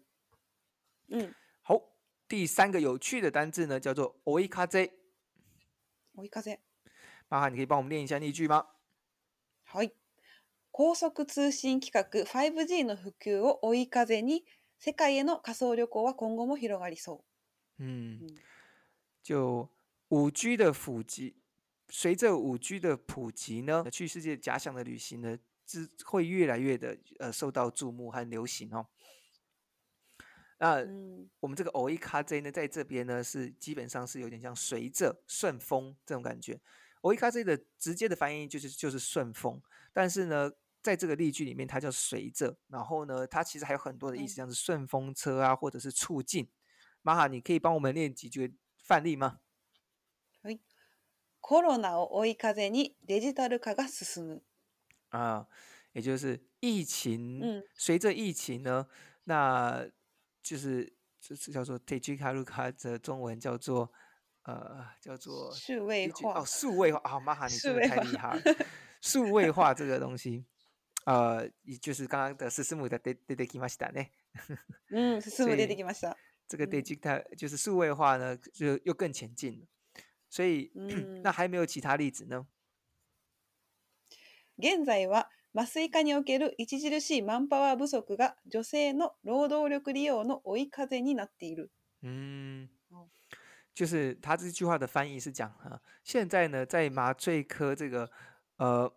嗯。好，第三个有趣的单字呢，叫做“追い風”。追い風。麻烦你可以帮我们念一下例句吗？はい。高速通信規格 5G の普及を追い風に。世界への仮想旅行は今後も広がりそう。嗯，就五 G 的普及，随着五 G 的普及呢，去世界假想的旅行呢，是会越来越的呃受到注目和流行哦。那我们这个 o E k a z 呢，在这边呢是基本上是有点像随着顺风这种感觉 o E k a z 的直接的翻译就是就是顺风，但是呢。在这个例句里面，它叫随着。然后呢，它其实还有很多的意思，像是顺风车啊，或者是促进。玛哈，你可以帮我们念几句范例吗？是。コロナを追い風にデジタル化が進む。啊，也就是疫情，随着疫情呢，那就是就是叫做 i デジタル化的中文叫做呃叫做数位化哦，数位化啊，玛哈，你真的太厉害了，数位化这个东西。呃，就是刚刚的ススムがで出てきましたね。嗯，ススム出てきました。这个デジタ就是数位化呢，就又更前进了。所以，那还没有其他例子呢？現在は麻酔科における著しいマンパワー不足が女性の労働力利用の追い風になっている。嗯，就是他这句话的翻译是讲，现在呢，在麻醉科这个呃。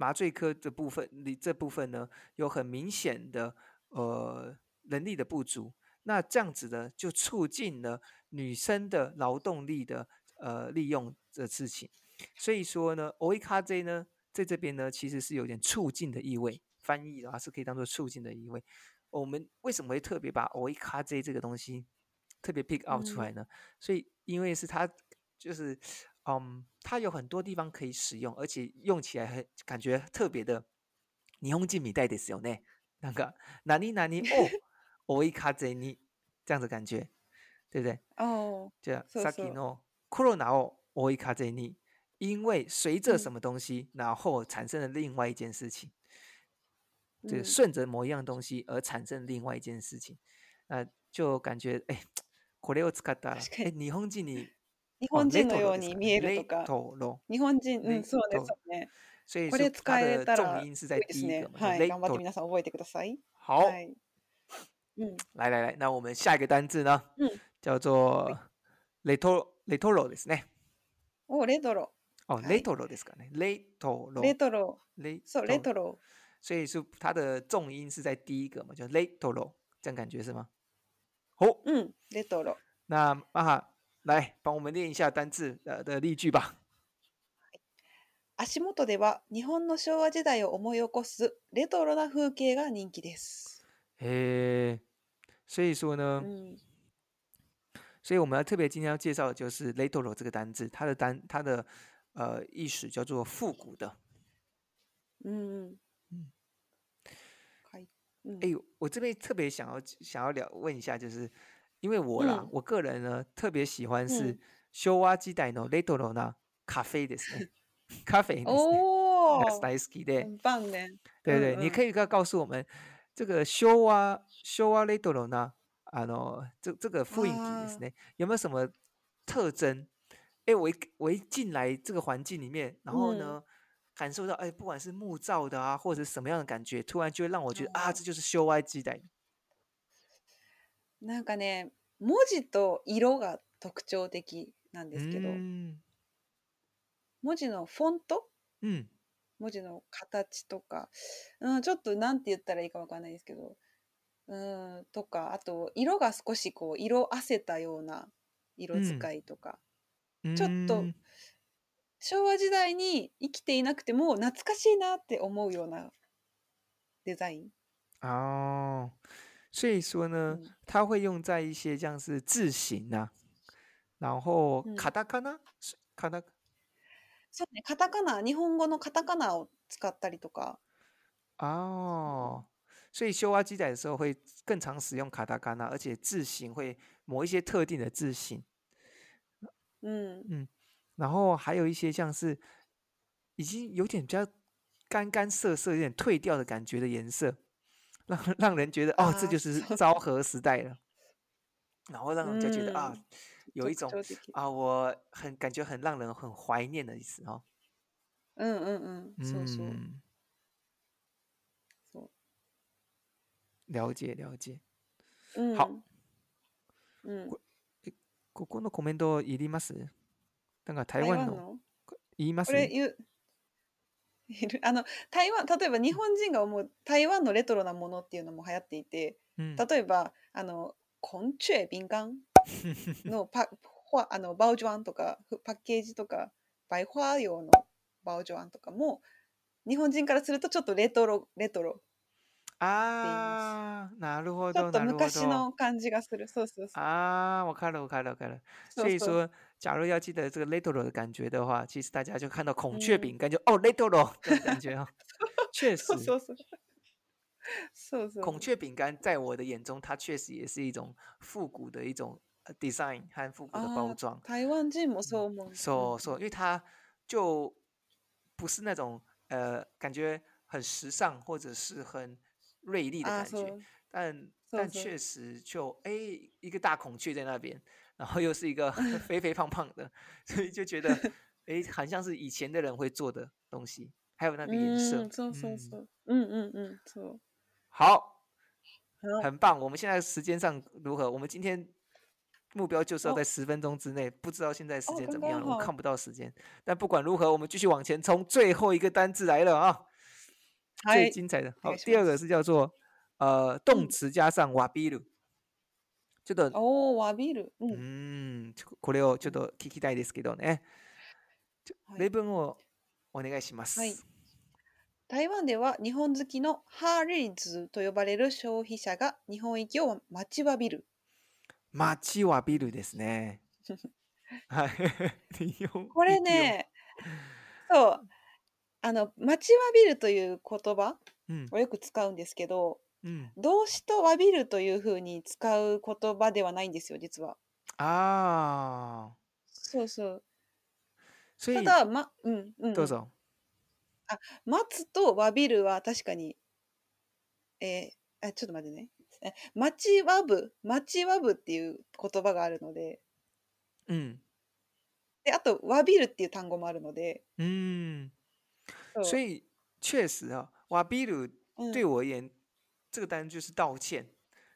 麻醉科的部分，你这部分呢有很明显的呃能力的不足，那这样子呢就促进了女生的劳动力的呃利用的事情，所以说呢 o i k a 呢在这边呢其实是有点促进的意味，翻译的话是可以当做促进的意味。我们为什么会特别把 o i k a 这个东西特别 pick out 出来呢？所以因为是它就是。嗯，它有很多地方可以使用，而且用起来很感觉特别的。霓虹镜米代的使用呢？那个哪尼哪尼哦，哦伊 卡泽尼这样子感觉，对不对？哦，这样。所以呢，因为随着什么东西，然后产生了另外一件事情，就顺着某一样东西而产生另外一件事情，呃，就感觉哎，可乐斯卡达哎，霓虹镜你。日本人のように見えるとか。日本人、うん、そうですよね。これ使えたらいいですね。はい、頑張って皆さん覚えてください。はい、嗯，来来来，那我们下一个单字呢，嗯，叫做 “retro retro” ですね。ロ。レトロ。哦，レトロですかね。レトロ。レトロ。レトロ。レトロ。所以是它的重音是在第一个嘛，叫ロ。e t r o 这样感觉是吗？ト嗯，レトロ。那啊。来帮我们念一下单字的的例句吧。足元では日本の昭和時代を思い起こすレトロな風景が人気です。诶，所以说呢，所以我们要特别今天要介绍的就是“レトロ”这个单字，它的单它的呃意思叫做复古的。嗯嗯。哎呦，我这边特别想要想要聊问一下，就是。因为我啦，我个人呢特别喜欢是修挖机代喏，雷头罗呢咖啡的，咖啡 哦，斯斯基的，很棒的。对对，你可以告告诉我们这个修挖修挖雷头罗呢，啊喏，这这个复印机呢有没有什么特征？哎，我一我一进来这个环境里面，然后呢感受到哎，不管是木造的啊，或者什么样的感觉，突然就会让我觉得啊，这就是修挖机代。なんかね、文字と色が特徴的なんですけど、文字のフォントうん。文字の形とか、うん、ちょっとなんて言ったらいいかわかんないですけど、うん、とか、あと、色が少しこう、色あせたような色使いとか、うちょっと昭和時代に生きていなくても懐かしいなって思うようなデザイン。ああ。所以说呢，它会用在一些像是字形啊，然后卡达卡纳卡达。卡达卡纳，日本语的卡达卡纳，か。哦，所以修挖机仔的时候会更常使用卡达卡纳，而且字形会某一些特定的字形。嗯嗯，然后还有一些像是已经有点比较干干涩涩、有点褪掉的感觉的颜色。让 让人觉得哦，这就是昭和时代了，然后让人家觉得啊，有一种啊，我很感觉很让人很怀念的意思哦。嗯嗯嗯。嗯。嗯了解了解。嗯。好。嗯。ここのコメント言います。那个台湾的。言います。いるあの台湾例えば日本人が思う台湾のレトロなものっていうのも流行っていて、うん、例えばあの「昆虫敏感」のパあのバオジョアンとかパッケージとかバイホー用のバオジョアンとかも日本人からするとちょっとレトロレトロああ、なるほど。ちょっと昔の感じがする。そうそうそう。ああ、わかるわかるわかる。うそう假如要记得这个 little 的感觉的话，其实大家就看到孔雀饼干，就哦 little 的感觉哦，确 实，孔雀饼干在我的眼中，它确实也是一种复古的一种 design 和复古的包装。台湾人怎么说吗？说说，因为它就不是那种呃感觉很时尚或者是很锐利的感觉，但但确实就哎一个大孔雀在那边。然后又是一个 肥肥胖胖的，所以就觉得，哎，好像是以前的人会做的东西，还有那个颜色，错错错，嗯嗯嗯，错，好，很棒。我们现在时间上如何？我们今天目标就是要在十分钟之内，不知道现在时间怎么样，我看不到时间。但不管如何，我们继续往前冲。最后一个单字来了啊，最精彩的。好，第二个是叫做，呃，动词加上瓦比鲁。ちょっと、おお、詫びる。うん。ーん、ちょこれをちょっと聞きたいですけどね。はい。例文をお願いしまはい。す。台湾では日本好きのハーレイズと呼ばれる消費者が日本行きを待ちわびる。待ちわびるですね。はい。これね、そう、あの、待ちわびるという言葉うん。をよく使うんですけど、動詞と詫びるというふうに使う言葉ではないんですよ、実は。ああ。そうそう。ただ、ま、うんうどうぞ。あ、待つと詫びるは確かに、えーあ、ちょっと待ってね。え待ちわぶ、待ちわぶっていう言葉があるので、うん。で、あと、詫びるっていう単語もあるので、うん。そう、以确实啊，瓦比鲁う对ん、我而这个单就是道歉，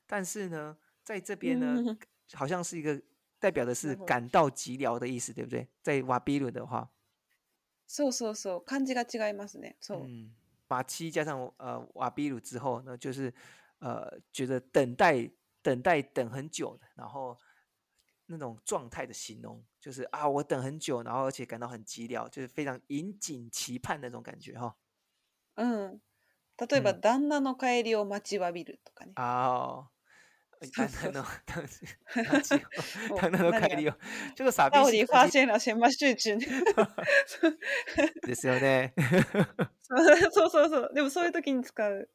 但是呢，在这边呢，好像是一个代表的是感到寂寥的意思，对不对？在瓦比鲁的话，字嗯，马七加上呃瓦比鲁之后呢，就是呃觉得等待等待等很久的，然后那种状态的形容，就是啊，我等很久，然后而且感到很寂寥，就是非常引颈期盼那种感觉哈。嗯。例えば、うん旦那の帰りを待ちわびるとかね。ああ。旦那の、旦那の帰りを。ちょっと寂到し底ですよね。そうそうそう。でもそういう時に使う。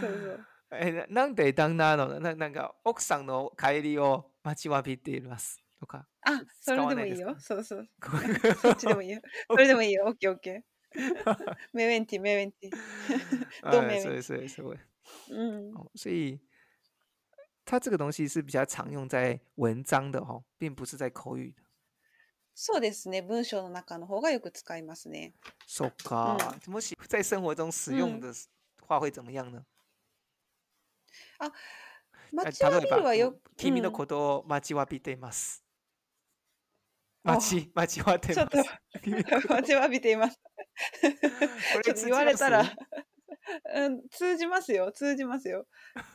そうそう。えななんで旦那のななんか奥さんの帰りを待ちわびていますとか。あ、それでもいいよ。そうそう。う そっちでもいいよ。それでもいいよ。オッケーオッケー。me venti, me venti. ah, 没所以所以所以，嗯，所以它这个东西是比较常用在文章的哦，并不是在口语的。そうですね。文章の中の方がよく使いますね。そっか。嗯、もし 在生活中使用的话会怎么样呢？あ、待ちわびるはよ。君のことを待ちわびています。待ち、待ちわびています。ちょっと、待ちわびています。言われたら、うん、通じますよ通じますよ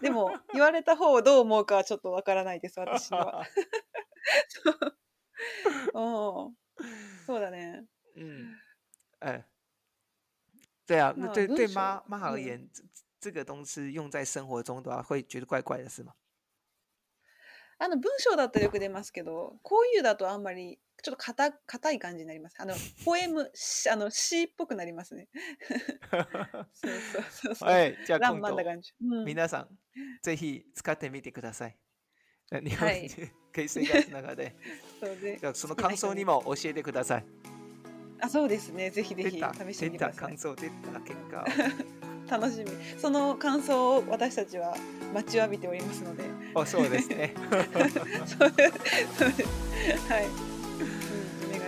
でも 言われた方をどう思うかはちょっとわからないです私には そうそうだねん哎对啊那对对妈妈而言、嗯、这个东西用在生活中的话会觉得怪怪的是吗あの文章だとよく出ますけどこういうだとあんまりちょっと硬硬い感じになります。あの、ポエム、あの、詩っぽくなりますね。そうそうそうそう。はい、じゃあ今度、うん、皆さん、ぜひ使ってみてください。日本人、形成学の中で。そうじゃあその感想にも教えてください。あ、そうですね。ぜひぜひ試してみてください。感想出た結果。楽しみ。その感想を私たちは待ちわびておりますので。あ、そうですね。そうです。はい。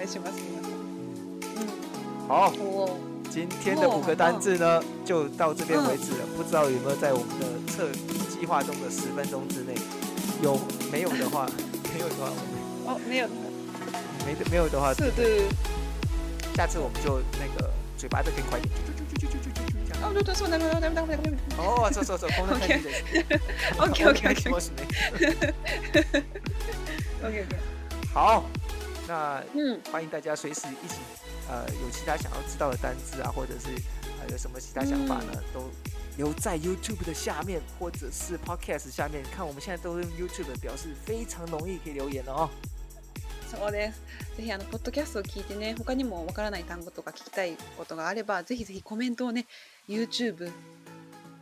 什么什么？嗯，好，今天的五个单字呢，就到这边为止了。不知道有没有在我们的测计划中的十分钟之内，有 没有的话，没有的话，哦，没有，没没有的话，对对。下次我们就那个嘴巴这边快一点，哦，对对，是我男朋友，男朋友，男朋友，哦，走走走，OK，OK，OK，OK，OK，好。那嗯，欢迎大家随时一起呃有其他想要知道的单字啊，或者是呃有什么其他想法呢，嗯、都留在 YouTube 的下面，或者是 Podcast 下面。看我们现在都用 YouTube 表示，非常容易可以留言哦。そうです。ぜひあのポッドキャストを聞いてね、他にもわからない単語とか聞きたいことがあれば、ぜひぜひコメントをね、YouTube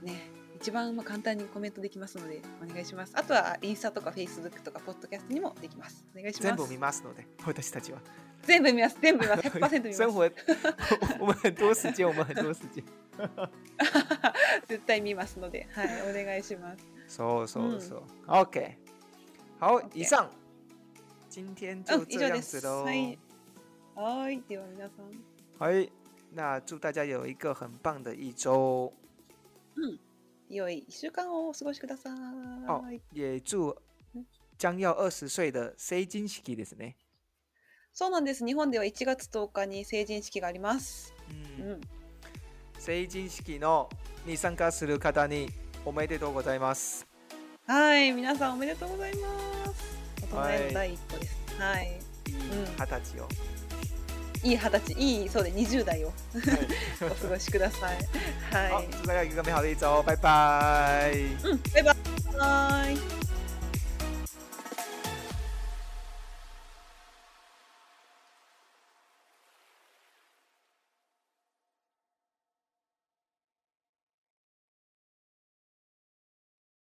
ね。一番簡単にコメントできますのでお願いします。あとはインスタとかフェイスブックとかポッドキャストにもできます。お願いします。全部見ますので私たちは。全部見ます。全部見ます。100% 見ます。生活，お前どう时间，お前どう时间。絶対見ますので、はい、お願いします。そうそうそう。うん、OK。好、okay. 以上。今天就这样子喽。はい。はでは皆さん。はい。那祝大家有一个很棒的一周。嗯。良い一週間をお過ごしください。哦，也祝将要二十歳的成人式ですね。そうなんです。日本では1月10日に成人式があります。うん、成人式のに参加する方におめでとうございます。はい、皆さんおめでとうございます。大人の第一歩です。はい。二、はい、十、歳を。いい二十歳、いいそうで二十代をお過ごしください。はい。好，祝大い一个美好的一周，拜拜。嗯，拜拜。